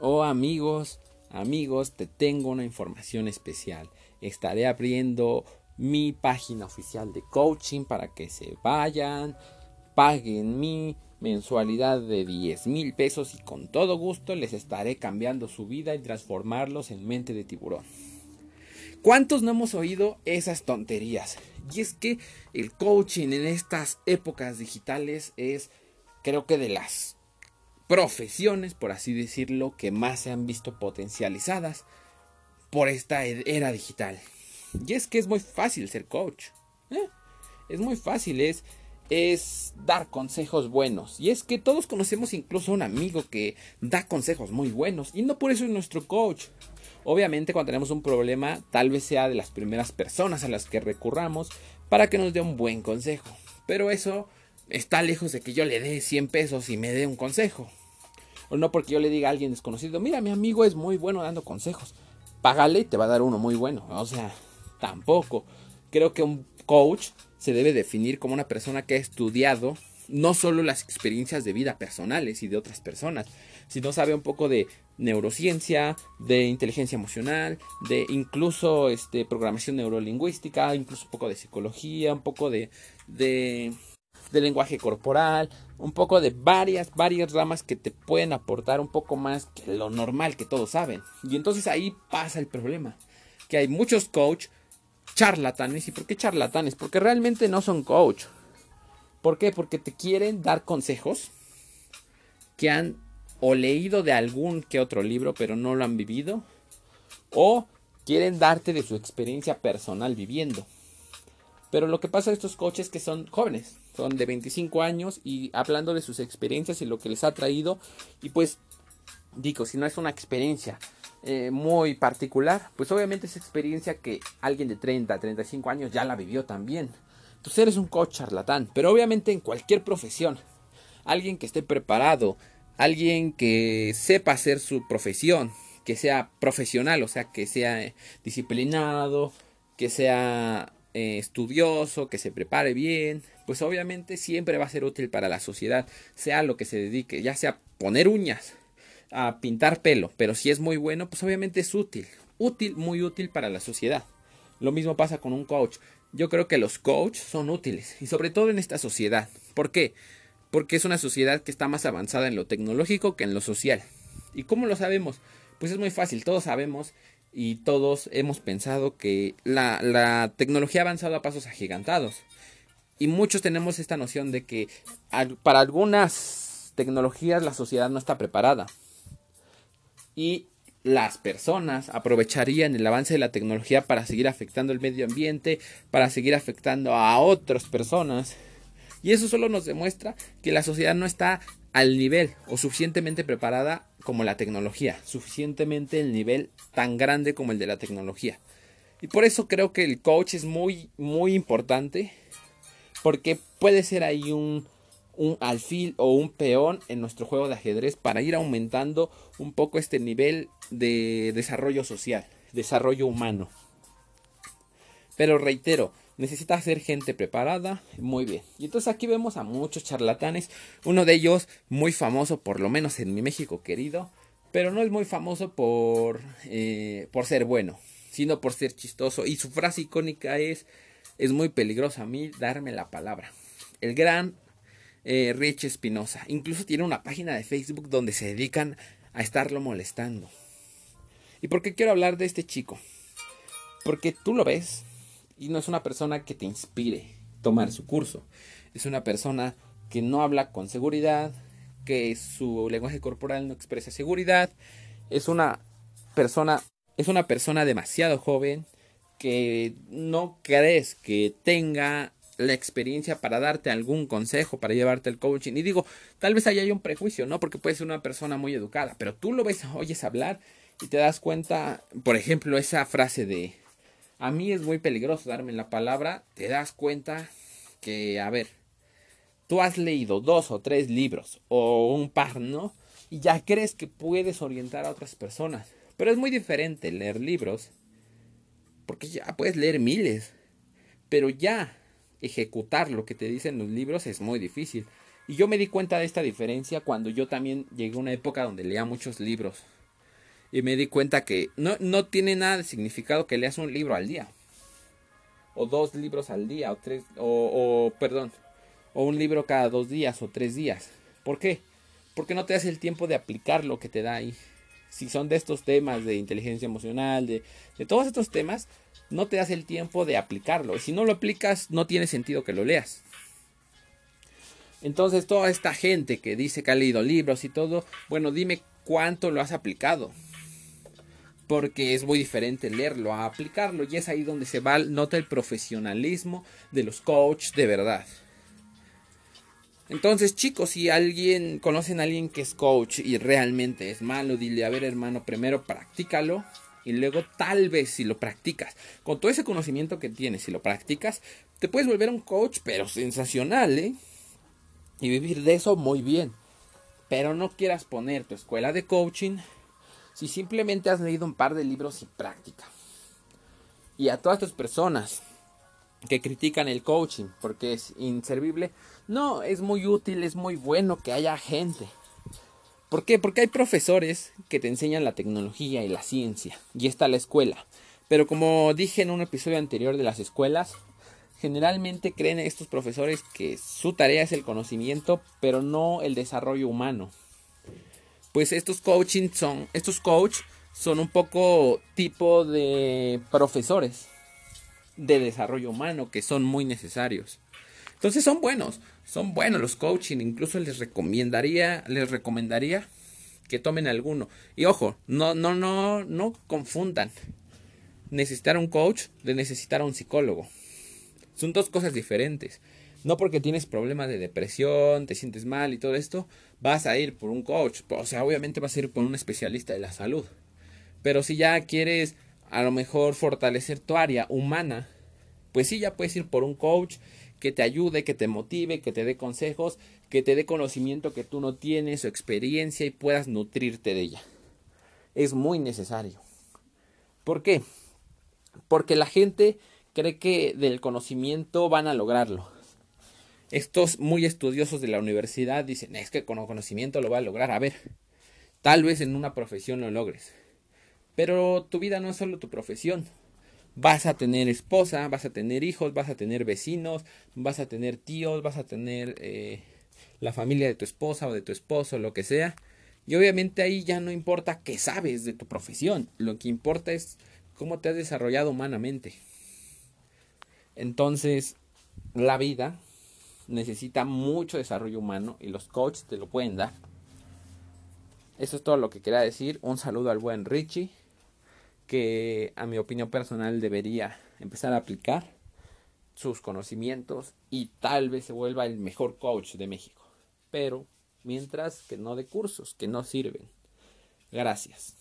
Oh amigos, amigos, te tengo una información especial. Estaré abriendo mi página oficial de coaching para que se vayan, paguen mi mensualidad de 10 mil pesos y con todo gusto les estaré cambiando su vida y transformarlos en mente de tiburón. ¿Cuántos no hemos oído esas tonterías? Y es que el coaching en estas épocas digitales es creo que de las profesiones, por así decirlo, que más se han visto potencializadas por esta e-, era digital. Y es que es muy fácil ser coach. ¿eh? Es muy fácil, es, es dar consejos buenos. Y es que todos conocemos incluso a un amigo que da consejos muy buenos. Y no por eso es nuestro coach. Obviamente cuando tenemos un problema, tal vez sea de las primeras personas a las que recurramos para que nos dé un buen consejo. Pero eso está lejos de que yo le dé 100 pesos y me dé un consejo. O no porque yo le diga a alguien desconocido, mira, mi amigo es muy bueno dando consejos. Págale y te va a dar uno muy bueno. O sea, tampoco. Creo que un coach se debe definir como una persona que ha estudiado no solo las experiencias de vida personales y de otras personas, sino sabe un poco de neurociencia, de inteligencia emocional, de incluso este, programación neurolingüística, incluso un poco de psicología, un poco de, de de lenguaje corporal, un poco de varias, varias ramas que te pueden aportar un poco más que lo normal que todos saben. Y entonces ahí pasa el problema, que hay muchos coach charlatanes. ¿Y por qué charlatanes? Porque realmente no son coach. ¿Por qué? Porque te quieren dar consejos que han o leído de algún que otro libro, pero no lo han vivido, o quieren darte de su experiencia personal viviendo. Pero lo que pasa a estos coaches es que son jóvenes, son de 25 años y hablando de sus experiencias y lo que les ha traído. Y pues, digo, si no es una experiencia eh, muy particular, pues obviamente es experiencia que alguien de 30, 35 años ya la vivió también. Entonces eres un coach charlatán, pero obviamente en cualquier profesión, alguien que esté preparado, alguien que sepa hacer su profesión, que sea profesional, o sea, que sea disciplinado, que sea eh, estudioso, que se prepare bien, pues obviamente siempre va a ser útil para la sociedad, sea lo que se dedique, ya sea poner uñas, a pintar pelo, pero si es muy bueno, pues obviamente es útil, útil, muy útil para la sociedad. Lo mismo pasa con un coach. Yo creo que los coaches son útiles y sobre todo en esta sociedad. ¿Por qué? Porque es una sociedad que está más avanzada en lo tecnológico que en lo social. ¿Y cómo lo sabemos? Pues es muy fácil, todos sabemos y todos hemos pensado que la, tecnología ha avanzado a pasos agigantados. Y muchos tenemos esta noción de que para algunas tecnologías la sociedad no está preparada. Y las personas aprovecharían el avance de la tecnología para seguir afectando el medio ambiente, para seguir afectando a otras personas. Y eso solo nos demuestra que la sociedad no está al nivel o suficientemente preparada como la tecnología, suficientemente el nivel tan grande como el de la tecnología. Y por eso creo que el coach es muy, muy importante, porque puede ser ahí un, un alfil o un peón en nuestro juego de ajedrez para ir aumentando un poco este nivel de desarrollo social, desarrollo humano. Pero reitero, necesita ser gente preparada, muy bien. Y entonces aquí vemos a muchos charlatanes, uno de ellos muy famoso, por lo menos en mi México querido, pero no es muy famoso por, eh, por ser bueno, sino por ser chistoso. Y su frase icónica es, es muy peligroso a mí darme la palabra. El gran eh, Rich Espinosa, incluso tiene una página de Facebook donde se dedican a estarlo molestando. ¿Y por qué quiero hablar de este chico? Porque tú lo ves, y no es una persona que te inspire tomar su curso. Es una persona que no habla con seguridad, que su lenguaje corporal no expresa seguridad. Es una persona, es una persona demasiado joven que no crees que tenga la experiencia para darte algún consejo, para llevarte el coaching. Y digo, tal vez ahí hay un prejuicio, ¿no? Porque puede ser una persona muy educada, pero tú lo ves, oyes hablar y te das cuenta, por ejemplo, esa frase de a mí es muy peligroso darme la palabra, te das cuenta que, a ver, tú has leído dos o tres libros o un par, ¿no? Y ya crees que puedes orientar a otras personas. Pero es muy diferente leer libros, porque ya puedes leer miles, pero ya ejecutar lo que te dicen los libros es muy difícil. Y yo me di cuenta de esta diferencia cuando yo también llegué a una época donde leía muchos libros Y me di cuenta que no, no tiene nada de significado que leas un libro al día. O dos libros al día, o tres, o, perdón, o un libro cada dos días o tres días. ¿Por qué? Porque no te das el tiempo de aplicar lo que te da ahí. Si son de estos temas de inteligencia emocional, de, de todos estos temas, no te das el tiempo de aplicarlo. Si no lo aplicas, no tiene sentido que lo leas. Entonces, toda esta gente que dice que ha leído libros y todo, bueno, dime cuánto lo has aplicado. Porque es muy diferente leerlo a aplicarlo. Y es ahí donde se va, nota el profesionalismo de los coaches de verdad. Entonces, chicos, si alguien conocen a alguien que es coach y realmente es malo, dile, a ver, hermano, primero practícalo y luego tal vez si lo practicas, con todo ese conocimiento que tienes, si lo practicas, te puedes volver un coach, pero sensacional, ¿eh? Y vivir de eso muy bien. Pero no quieras poner tu escuela de coaching si simplemente has leído un par de libros y práctica. Y a todas tus personas que critican el coaching porque es inservible. No, es muy útil, es muy bueno que haya gente. ¿Por qué? Porque hay profesores que te enseñan la tecnología y la ciencia. Y está la escuela. Pero como dije en un episodio anterior de las escuelas, generalmente creen estos profesores que su tarea es el conocimiento, pero no el desarrollo humano. Pues estos coaching son, estos coach son un poco tipo de profesores de desarrollo humano que son muy necesarios. Entonces son buenos, son buenos los coaching, incluso les recomendaría, les recomendaría que tomen alguno. Y ojo, no no no no confundan necesitar un coach de necesitar a un psicólogo. Son dos cosas diferentes. No porque tienes problemas de depresión, te sientes mal y todo esto, vas a ir por un coach. O sea, obviamente vas a ir por un especialista de la salud. Pero si ya quieres a lo mejor fortalecer tu área humana, pues sí, ya puedes ir por un coach que te ayude, que te motive, que te dé consejos, que te dé conocimiento que tú no tienes o experiencia y puedas nutrirte de ella. Es muy necesario. ¿Por qué? Porque la gente cree que del conocimiento van a lograrlo. Estos muy estudiosos de la universidad dicen, es que con conocimiento lo va a lograr. A ver, tal vez en una profesión lo logres pero tu vida no es solo tu profesión. Vas a tener esposa, vas a tener hijos, vas a tener vecinos, vas a tener tíos, vas a tener eh, la familia de tu esposa o de tu esposo, lo que sea. Y obviamente ahí ya no importa qué sabes de tu profesión, lo que importa es cómo te has desarrollado humanamente. Entonces, la vida necesita mucho desarrollo humano y los coaches te lo pueden dar. Eso es todo lo que quería decir. Un saludo al buen Richie que a mi opinión personal debería empezar a aplicar sus conocimientos y tal vez se vuelva el mejor coach de México. Pero mientras que no de cursos, que no sirven. Gracias.